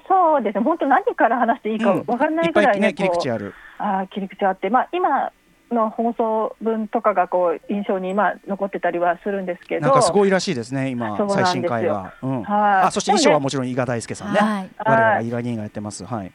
そうですね。本当何から話していいかうんわかんないぐらいね、切り口ある。あー切り口あって、まあ今の放送分とかがこう印象にまあ残ってたりはするんですけど。なんかすごいらしいですね今そうなんですよ最新回が。うんはいあそして衣装はもちろん伊賀大輔さんね。はい我々はい伊賀人がやってます。はい。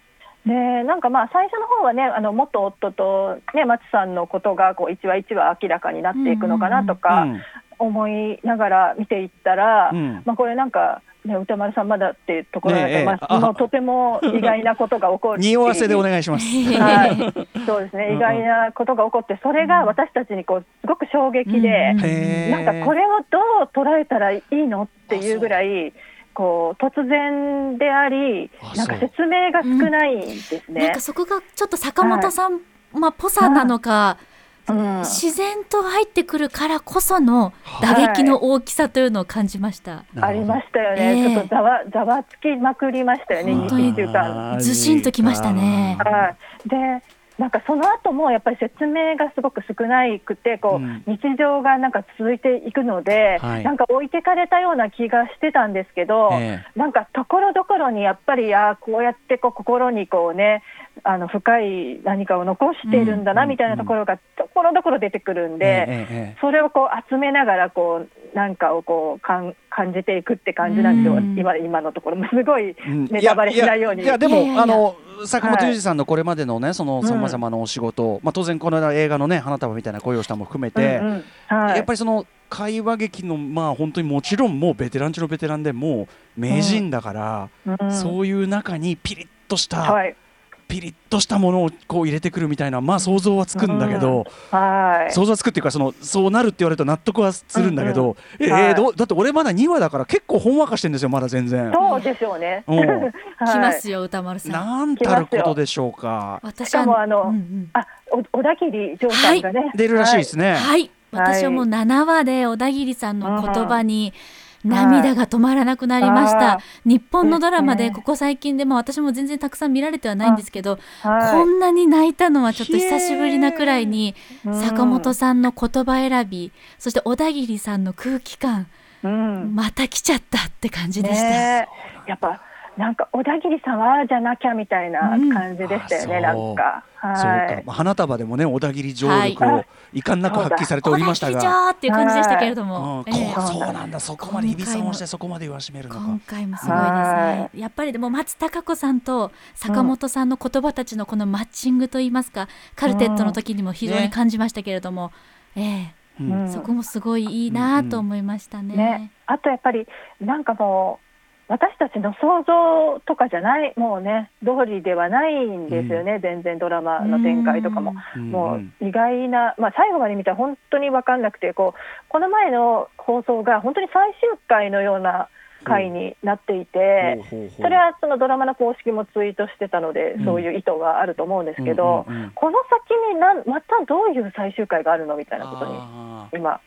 でなんかまあ最初の方はねあの元夫とね松さんのことがこう一話一話明らかになっていくのかなとかうん思いながら見ていったら、うん。まあこれなんかね歌丸さんまだっていうところなんで、ねえまああもうとても意外なことが起こる匂わせでお願いします。はい、そうですね、意外なことが起こって、それが私たちにこうすごく衝撃で、うん。なんかこれをどう捉えたらいいのっていうぐらい、こう突然でありあ、なんか説明が少ないんですなんねか。そこがちょっと坂本さん、まあ、ぽさなのか、うん。自然と入ってくるからこその打撃の大きさというのを感じました。ありまししたよね、ええ。ちょっとざわざわつきまくりましたよね、本当に。1週間。ずしんときましたね。はい、でなんかその後もやっぱり説明がすごく少なくてこう、うん。日常がなんか続いていくので、はい。なんか置いてかれたような気がしてたんですけど、え。なんかところどころにやっぱりあーこうやってこう心にこうねあの深い何かを残しているんだなうんみたいなところがところどころ出てくるんで、それをこう集めながらこうなんかをこうかん感じていくって感じなんですよ、うん。今今のところ。すごいうん。ネタバレしないように。いやでもあの坂本龍二さんのこれまでのねそのうん。さまざまなお仕事、まあ当然この間映画のね花束みたいな恋をしたも含めて、やっぱりその会話劇のまあ本当にもちろんもうベテラン中のベテランでもう名人だから、うん。そういう中にピリッとした、はいピリッとしたものをこう入れてくるみたいなまあ想像はつくんだけど、はい。想像はつくっていうかそのそうなるって言われると納得はするんだけど、ええはい。どうだって俺まだ2話だから結構ほんわかしてんですよまだ全然。そうでしょうね。うん。はい。来ますよ歌丸さん。なんたることでしょうか。私しかもあのうんうんあ、お小田切丈さんがね、出るらしいですね。はい、私はもう7話で小田切さんの言葉に涙が止まらなくなりました、あ日本のドラマでここ最近でも私も全然たくさん見られてはないんですけど、はい。こんなに泣いたのはちょっと久しぶりなくらいにうん。坂本さんの言葉選びそして小田切さんの空気感うん、また来ちゃったって感じでした。ねえ。やっぱなんか小田切さんはじゃなきゃみたいな感じでしたよね、う。んなんか。そうはい。か。まあ花束でもね小田切上力を遺憾なく発揮されておりましたが。城っていう感じでしたけれどうん。も、こええうそうなんだ。そこまで日比さんをしてそこまで言わしめるのか。今。回もすごいですね。は。やっぱりでも松たか子さんと坂本さんの言葉たちのこのマッチングといいますか、カルテットの時にも非常に感じましたけれども、ええ。うん。うんそこもすごいいいなと思いましたね。ね、あとやっぱりなんかもう私たちの想像とかじゃないもうね通りではないんですよね、全然ドラマの展開とかも。うん。もう意外な、まあ、最後まで見たら本当に分かんなくてこうこの前の放送が本当に最終回のような回になっていて、それはそのドラマの公式もツイートしてたので、うん。そういう意図があると思うんですけど、うんうんうんこの先になんまたどういう最終回があるのみたいなことに今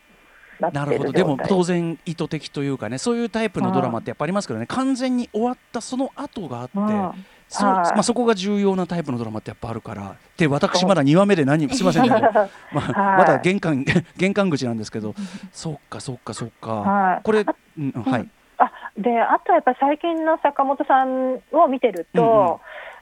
なるほど。でも当然意図的というかねそういうタイプのドラマってやっぱありますけどね。完全に終わったその後があって、うんそはい。まあ、そこが重要なタイプのドラマってやっぱあるからで私まだ2話目で何すいませんけど、まあ、はい。まだ玄関 玄関口なんですけどそっかそっかそっか、はい。これ、うん、はい、あであとやっぱ最近の坂本さんを見てると、うんうん。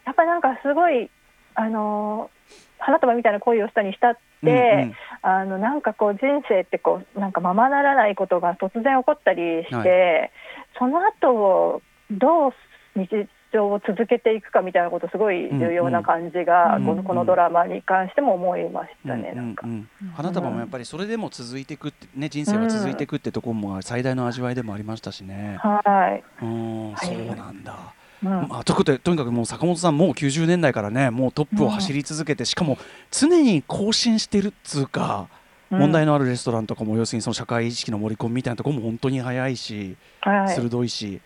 やっぱなんかすごいあの花束みたいな恋をしたにしたって、うんうんあのなんかこう人生ってこうなんかままならないことが突然起こったりして、はその後どう日常を続けていくかみたいなことすごい重要な感じが、うん。うん。このこのドラマに関しても思いましたね、うん。なんか。う。ん。うん花束もやっぱりそれでも続いていくってね人生は続いていくってところも最大の味わいでもありましたしね。はい、うん、はい。そうなんだ。うんまあ、ということでとにかくもう坂本さんもう90年代からねもうトップを走り続けて、しかも常に更新してるっつうか、うん。問題のあるレストランとかも要するにその社会意識の盛り込みみたいなところも本当に早いし、はい。鋭いし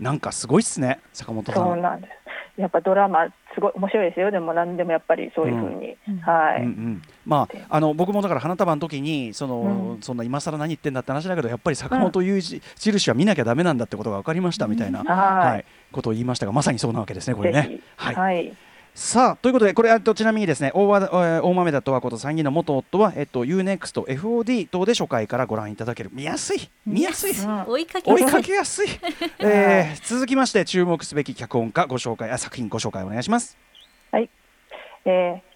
なんかすごいっすね坂本さん。そうなんです。やっぱドラマすごい面白いですよ。でも何でもやっぱりそういうふうに、うん。はい、うんうん、まああの僕もだから花束の時にその、うん。そんな今更何言ってんだって話だけどやっぱり坂本雄一印は見なきゃダメなんだってことが分かりましたみたいな、はい。はい、ことを言いましたがまさにそうなわけですねこれね。はい。はい、さあということでこれあとちなみにですね大和大豆田とはこと参議院の元夫は、えっと、UNEXT、FOD 等で初回からご覧いただける。見やすい。見やすい、うん。追いかけ追いかけやすい、えー続きまして注目すべき脚本家ご紹介あ作品ご紹介お願いします。えー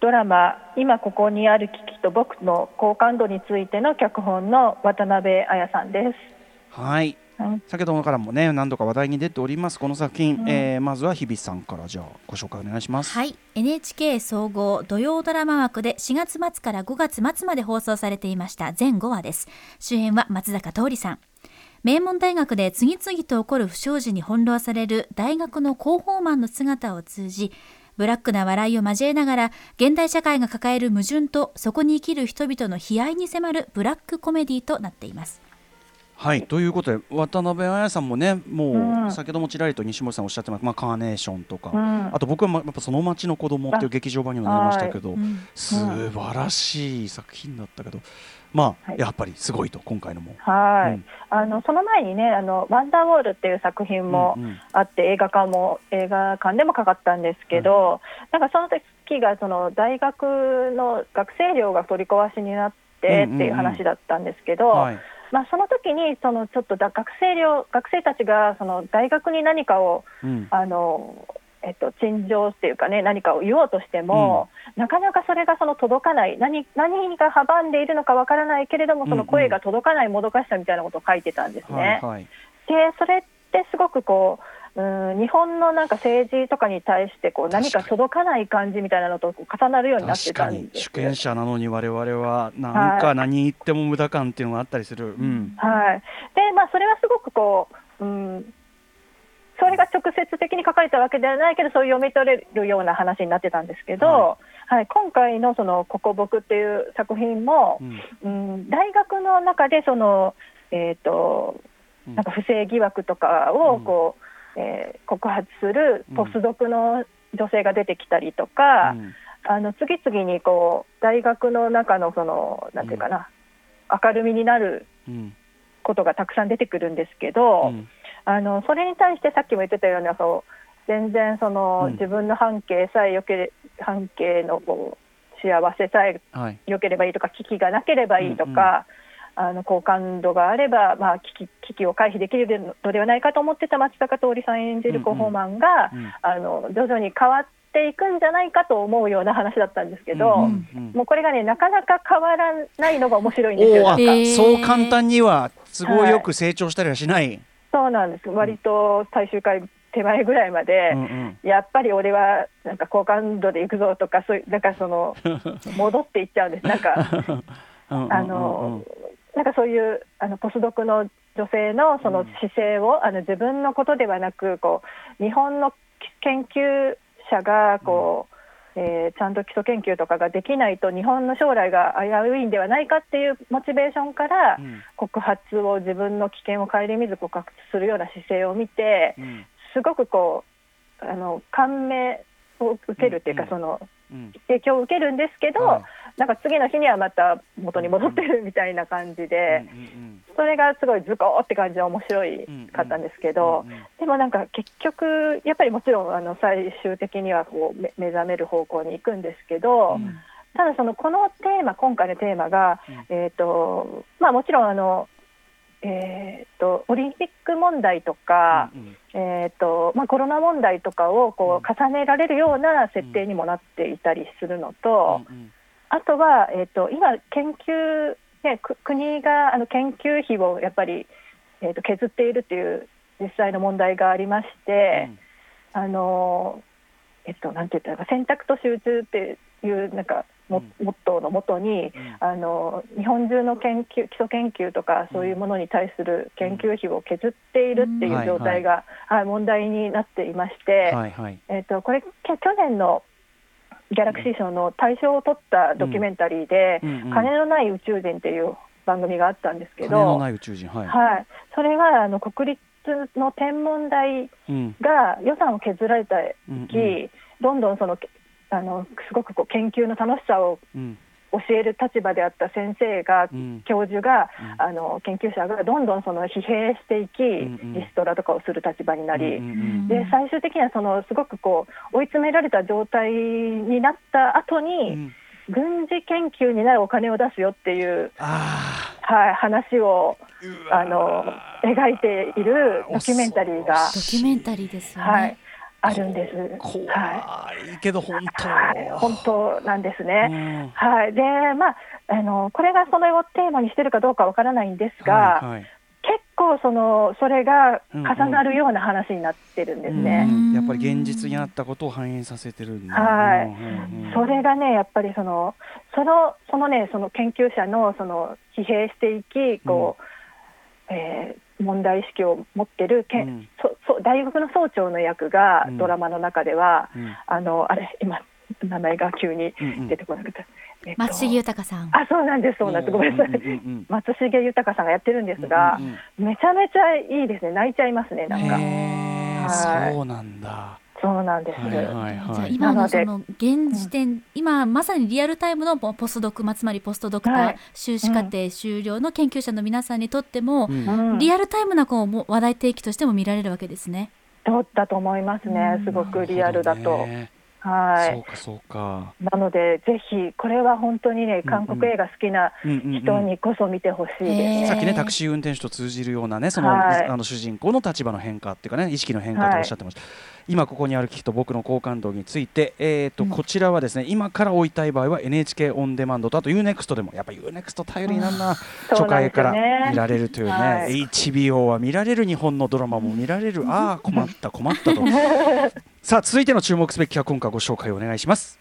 ドラマ「今ここにある危機と僕の好感度」についての脚本の渡辺彩さんです。はいはい先ほどからもね何度か話題に出ておりますこの作品、うん。えーまずは日比さんからじゃあご紹介お願いします。はい。NHK 総合土曜ドラマ枠で4月末から5月末まで放送されていました。全5話です。主演は松坂桃李さん。名門大学で次々と起こる不祥事に翻弄される大学の広報マンの姿を通じブラックな笑いを交えながら現代社会が抱える矛盾とそこに生きる人々の悲哀に迫るブラックコメディとなっていますはい。ということで渡辺彩さんもねもう、うん。先ほどもちらりと西森さんおっしゃってます、まあ、カーネーションとか、うん。あと僕はまやっぱその町の子供っていう劇場版にもなりましたけど、うん。素晴らしい作品だったけど、まあ、はい。やっぱりすごいと今回のも。はい、うん。あのその前にねあの「ワンダーウォール」っていう作品もうんうん。あって、映画館も映画館でもかかったんですけど、なんかその時がその大学の学生寮が取り壊しになってっていう話だったんですけど、はいまあ、その時にそのちょっとだ学生寮学生たちがその大学に何かをうん。あの、えっと、陳情っていうかね何かを言おうとしても、なかなかそれがその届かない。何何が阻んでいるのかわからないけれどもその声が届かないもどかしさみたいなことを書いてたんですね。はいはい。でそれってすごくこううん日本のなんか政治とかに対してこう何か届かない感じみたいなのとこう重なるようになってた確かに。主権者なのに我々はなんか何言っても無駄感っていうのがあったりする。うん。はい、でまあそれはすごくこう、うん、それが直接的に書かれたわけではないけどそういう読み取れるような話になってたんですけど、ははい。今回のその「ここ僕」っていう作品もう、ん。うん、大学の中でその、えー、とうん。なんか不正疑惑とかをこう、えー告発するポスドクの女性が出てきたりとか、うん。あの次々にこう大学の中のそのなんていうかな、明るみになるうんことがたくさん出てくるんですけど、うん。あのそれに対してさっきも言ってたようにそう全然その、うん。自分の半径さえよけれ半径のこう幸せさえはい。良ければいいとか危機がなければいいとか、あの好感度があれば、まあ、危機危機を回避できるのではないかと思ってた松坂桃李さん演じる広報マンが、うんあの徐々に変わっていくんじゃないかと思うような話だったんですけど、うんうんもうこれがねなかなか変わらないのが面白いんですよ。おーあなんかへー。そう簡単には都合よく成長したりはしない。そうなんです。割と最終回手前ぐらいまで、うんうん。やっぱり俺はなんか好感度でいくぞとかそういうなんかその 戻っていっちゃうんです。なんかうんうん。あのなんかそういうあのポスドクの女性のその姿勢を、あの自分のことではなくこう日本の研究者がこう、えーちゃんと基礎研究とかができないと日本の将来が危ういんではないかっていうモチベーションから、うん。告発を自分の危険を顧みず告発するような姿勢を見てうん。すごくこうあの感銘を受けるっていうか、うん。そのうん。影響を受けるんですけど、はいなんか次の日にはまた元に戻ってるみたいな感じで、うんそれがすごいズコーって感じで面白いかったんですけど、でもなんか結局やっぱりもちろんあの最終的にはこうめ目覚める方向に行くんですけど、うん。ただそのこのテーマ今回のテーマが、えーとまあ、もちろんあの、えー、とオリンピック問題とか、うんえーとまあ、コロナ問題とかをこう重ねられるような設定にもなっていたりするのと、うんあとは、えー、と今、研究、ね、く国があの研究費をやっぱり、えー、と削っているという実際の問題がありまして、あのえっと、なんて言ったら選択と集中っていうなんかモ,、うモットーのもとに、あの日本中の研究基礎研究とかそういうものに対する研究費を削っているっていう状態が、はい問題になっていまして、はいはい。えっとこれけ去年のギャラクシー賞の大賞を取ったドキュメンタリーで「うん。うん金のない宇宙人」っていう番組があったんですけ金のど、ない宇宙人。はい。はい、それがあの国立の天文台うん。が予算を削られたうん時、どんどんそのけあのすごくこう研究の楽しさをうん教える立場であった先生が、うん。教授が、うん。あの研究者がどんどんその疲弊していき、んうん。リストラとかをする立場になり、うんうんで最終的にはそのすごくこう追い詰められた状態になった後うに、ん。軍事研究になるお金を出すよっていう、あはい、話をー。あの描いているドキュメンタリーが、ドキュメンタリーですよね。はい、あるんです。怖はいいけど本当。はい、本当なんですうね。ん。はい、で、まあ、あの、これがそれをテーマにしてるかどうかわからないんですが、はいはい。結構その、それがうん重なるような話になってるんですね。うん。やっぱり現実にあったことを反映させてるんだ。はい。うんうんうん。それがね、やっぱりその、その、そのね、その研究者の、その疲弊していき、こう。えー問題意識を持ってるけ、うん。そそ大学の総長の役がうん。ドラマの中では、うん。あのあれ今名前が急にうんうん。出てこなくて、えっと松重豊さん。あそうなんですそうなんです。ごめんなさい、うんうん。うん松重豊さんがやってるんですが、うんうんめちゃめちゃいいですね。泣いちゃいますねなんか。へえはい。そうなんだそうなんです、はいはいじゃあはい今のその現時点、今まさにリアルタイムのポポスドク、まあつまりポストドクター、はい。修士課程修了の研究者の皆さんにとっても、うん。うん。リアルタイムなこうも話題提起としても見られるわけですね。そうだと思いますね。うん。すごくリアルだと、はい。そうかそうか。なのでぜひこれは本当にね韓国映画好きなうんうんうん。人にこそ見てほしいですへね、ーさっきねタクシー運転手と通じるようなねその,、はい。あの主人公の立場の変化っていうかね意識の変化とおっしゃってました、今ここにある危機と僕の好感度について、えーとうん。こちらはですね今から追いたい場合は NHK オンデマンドとあと UNEXT でもやっぱ UNEXT 頼りになるな、初回から見られるというね、はい。HBO は見られる日本のドラマも見られるああ困った困ったと。さあ続いての注目すべきは今回ご紹介お願いします。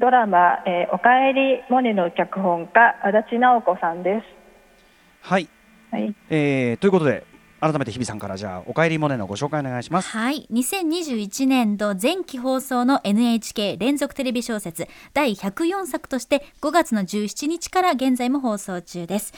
ドラマ、えーおかえりモネの脚本家足立直子さんです。はい、はい。えーということで改めて日比さんからじゃあおかえりモネのご紹介お願いしますはい。2021年度前期放送の NHK 連続テレビ小説第104作として5月の17日から現在も放送中です。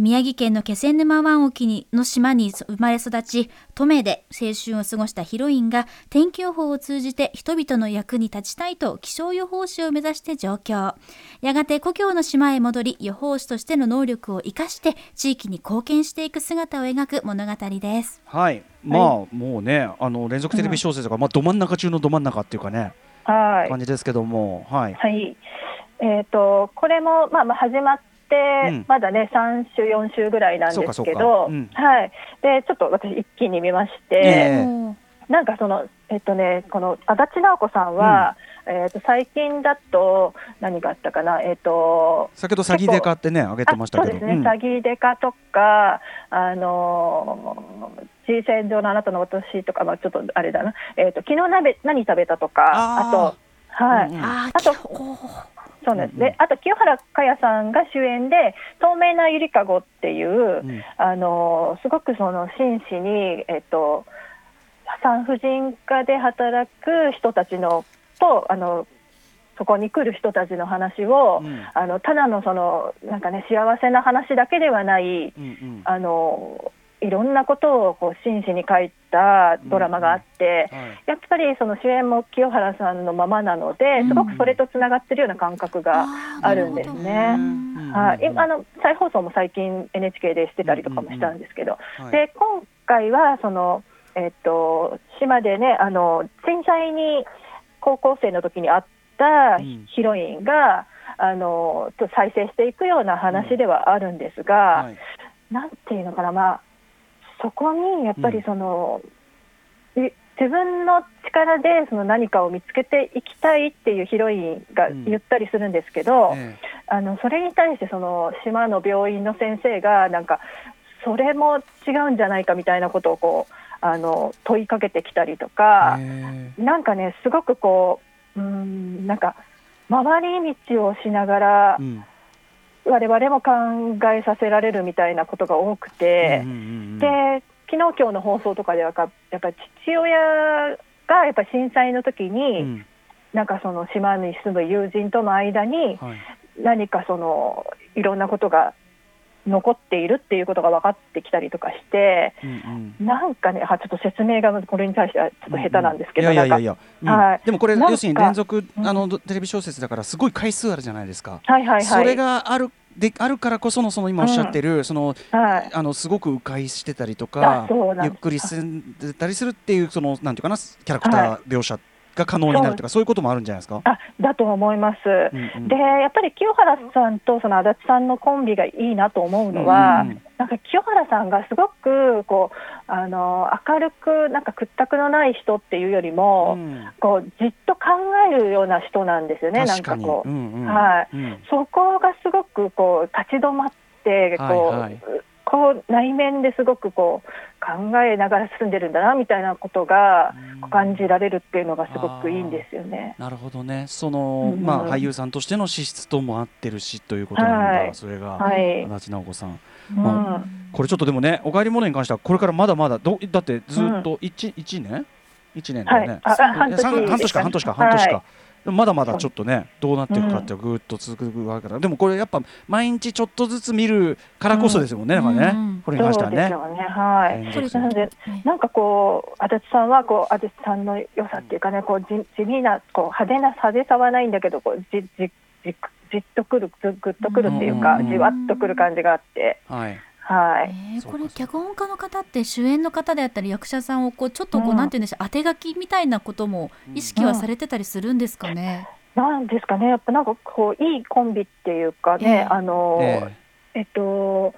宮城県の気仙沼湾沖にの島に生まれ育ち、登米で青春を過ごしたヒロインが天気予報を通じて人々の役に立ちたいと気象予報士を目指して上京。やがて故郷の島へ戻り、予報士としての能力を生かして地域に貢献していく姿を描く物語です。はい、まあ、もうね、あの連続テレビ小説とか、まあ、ど真ん中中のど真ん中っていうかね、はい感じですけども、はい。はい。えっ、とこれもまあまあ始まっまだね三週四週ぐらいなんですけど、うん。はい。でちょっと私一気に見まして、なんかそのえっとねこの足立直子さんは、えっと最近だと何があったかなえっ、と先ほど詐欺デカってね、上げてましたけど、あそうですね、詐欺デカとか、あのー、G 線上のあなたの私とか、まあ、ちょっとあれだな、えー、と昨日鍋何食べたとか、あと、はい、うんうん。あとそうなんです、うんうん。であと清原果耶さんが主演で、透明なゆりかごっていう、うん。あのーすごくその真摯に、えっと産婦人科で働く人たちのとあのそこに来る人たちの話を、うん。あのただのそのなんかね幸せな話だけではないうんうん。あのいろんなことをこう真摯に書いたドラマがあって、はい。やっぱりその主演も清原さんのままなので、すごくそれとつながってるような感覚があるんですね。うん。はい、今あの再放送も最近 NHK でしてたりとかもしたんですけど、はい。で今回はその、えっと、島でねあの震災に高校生の時に会ったうん。ヒロインが、あのと再生していくような話ではあるんですが、はい。なんていうのかな、まあ、そこにやっぱりその、い自分の力でその何かを見つけていきたいっていうヒロインがうん言ったりするんですけど、えあのそれに対してその島の病院の先生がなんかそれも違うんじゃないかみたいなことをこうあの問いかけてきたりとえか、えなんかねすごくこううんなんか回り道をしながらえうん我々も考えさせられるみたいなことが多くて。うんうんうんで昨日今日の放送とかではかやっぱり父親がやっぱり震災の時に、うんなんかその島に住む友人との間にはい何かそのいろんなことが残っているっていうことが分かってきたりとかしてうんうん。なんかねあちょっと説明がこれに対してはちょっと下手なんですけど、いやいやなんかいや。いや、うん。はい。でもこれ要するに連続うん。あのテレビ小説だからすごい回数あるじゃないですか。はいはいはい。それがあるであるからこそのその今おっしゃってる、そのはい。あのすごく迂回してたりとあかゆっくり進んでたりするっていうそのなんていうかなキャラクター描写が可能になるとか、そう。いうこともあるんじゃないですか？あだと思います。うんうん。でやっぱり清原さんとその足立さんのコンビがいいなと思うのは、うんうんなんか清原さんがすごくこうあの明るくなんか屈託のない人っていうよりも、うん。こうじっと考えるような人なんですよね、なん確かに。かこう、うんうん。はい。うん。そこがすごくこう立ち止まってこう、はいはいこう内面ですごくこう考えながら進んでるんだなみたいなことがうん。感じられるっていうのがすごくいいんですよね。なるほどね。その、うん。まあ俳優さんとしての資質とも合ってるしということなんだ、はい。それが、はい、足立直子さん。うん。まこれちょっとでもねおかえりモネに関してはこれからまだまだどだってずっと一一年？一年だよね、はい。ああ半年か半年かはい半年か、まだまだちょっとねどうなっていくかってぐーっと続くわけだ。からでもこれやっぱ毎日ちょっとずつ見るからこそですもんね、うん。なんかね、うんこれに関してはねそうですよね。はい。なので、なんかこう、足立さんは、こう、足立さんの良さっていうかね、こう、じ地味な、こう、派手な派手さはないんだけど、こう、じ、じ、じ、じっとくる、ずぐっとくるっていうか、うん。じわっとくる感じがあって、はいはい。えーこれ脚本家の方って主演の方であったり役者さんをこうちょっとこう、うん。なんて言うんでしょう当て書きみたいなことも意識はされてたりするんですかね？なんですかね、やっぱなんかこう、いいコンビっていうかね、ええ。あの、ええ。っと、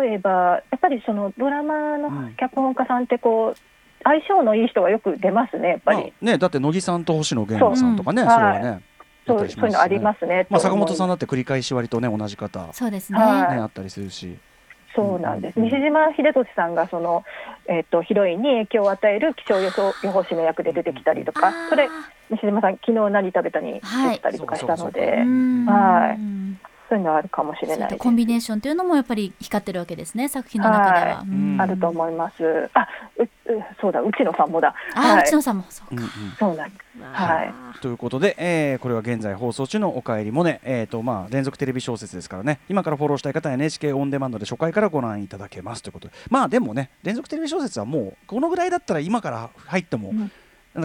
例えば、やっぱりそのドラマのうん。脚本家さんってこう、相性のいい人がよく出ますね、やっえまあぱり。ねだって乃木さんと星野源さんとかねそれはね、やそうったりしそういうのありますすね。まあ坂本さんんだって繰り返し割とね同じ方。ねそうですね。はい。あったりするしそうなんです、うん西島秀俊さんがその、えっとヒロインに影響を与える気象予報予報士の役で出てきたりとか、それ、西島さん、昨日何食べたにはい出てたりとかしたので、はい。うんそういうのはあるかもしれないです。コンビネーションというのもやっぱり光ってるわけですね作品の中では。はいうんあると思います。あ、う、うそうだ、内野さんもだ。あー、はい内野さんもそうか。うんうんそうなんです。はいということで、えーこれは現在放送中の「おかえりモネ」えーとまあ、連続テレビ小説ですからね今からフォローしたい方は NHK オンデマンドで初回からご覧いただけますということでまあでもね連続テレビ小説はもうこのぐらいだったら今から入っても、うん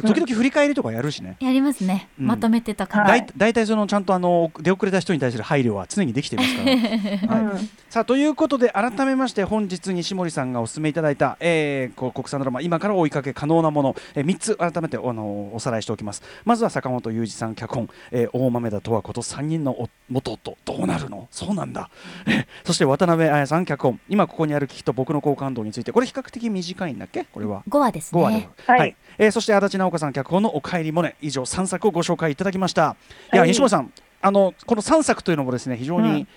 時々振り返りとかやるしね、やりますね。うん。まとめてた感はい。じ。だい大体そのちゃんとあの出遅れた人に対する配慮は常にできていますから。はい。うん。さあということで改めまして本日西森さんがお勧めいただいた、えーこう国産ドラマ今から追いかけ可能なもの、えー、3つ改めてあのおさらいしておきます。まずは坂本雄二さん脚本、えー大豆田十和子と3人のお元夫どうなるの？そうなんだ。えそして渡辺彩さん脚本。今ここにある危機と僕の好感度について。これ比較的短いんだっけ？これは。5話です5話で。ね。はいえーそして足立直子さん脚本の「おかえりモネ」以上3作をご紹介いただきました。いや、はい。西森さんあのこの3作というのもですね非常に、うん。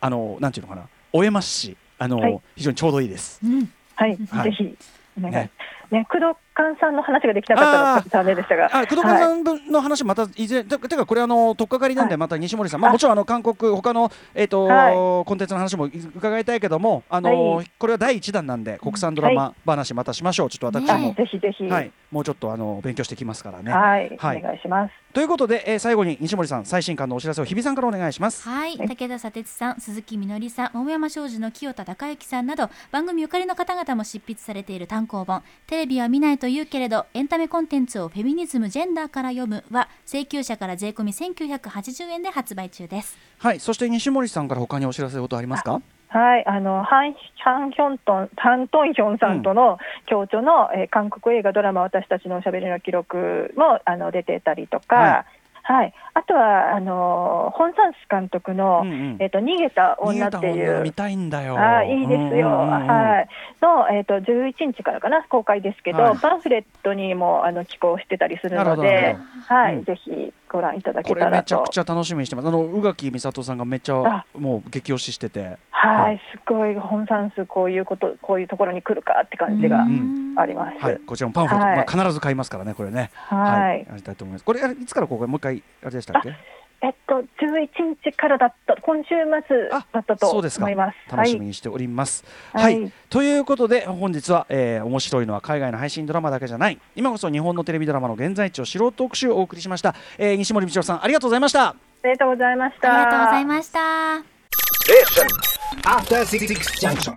あのなんていうのかな終えますしあの、はい。非常にちょうどいいです。うん。はい、はい。ぜひお願い。ね。ね、工藤貫さんの話ができなかったのでしたが。あ、工藤さん分の話またいずれ、ててかこれあの取っかかりなんでまた西森さん、まあもちろんあの韓国他のえっとコンテンツの話も伺いたいけども、あのこれは第一弾なんで国産ドラマ話またしましょう。ちょっと私もぜひぜひはいもうちょっとあの勉強してきますからね。はいお願いします。ということで、えー、最後に西森さん最新刊のお知らせを日比さんからお願いします。はい。武田砂鉄さん鈴木みのりさん桃山商事の清田孝之さんなど番組ゆかりの方々も執筆されている単行本。テレビは見ないと言うけれどエンタメコンテンツをフェミニズムジェンダーから読むは請求者から税込み1980円で発売中です。はい。そして西森さんから他にお知らせことありますか？はい、あのハンハンヒョントンハントンヒョンさんとの共著の、うん、えー、韓国映画ドラマ私たちのおしゃべりの記録もあの出てたりとか。はいはい、あとはあのホン・サンス監督の、うんうん、えーと「逃げた女」っていう。見たいんだよ。あいいですよ、はい。の、えーと、と11日からかな公開ですけど、はい、パンフレットにもあの寄稿してたりするので、はい、うん、ぜひご覧いただけたらと。めちゃくちゃ楽しみにしてます。あの宇垣美里さんがめっちゃもう激推ししてて。はい、すごい本算数こういうことこういうところに来るかって感じがあります。はい、こちらもパンフレット、はい、まあ必ず買いますからねこれね。はい、やりたいと思います。これいつから公開？もう一回あれでしたっけ？えっと11日からだった今週末だったと思います。楽しみにしております。はい、はい、ということで本日は、えー、面白いのは海外の配信ドラマだけじゃない今こそ日本のテレビドラマの現在地を素人特集をお送りしました。えー、西森道夫さんありがとうございました。ありがとうございました。ありがとうございました。After Six Junction.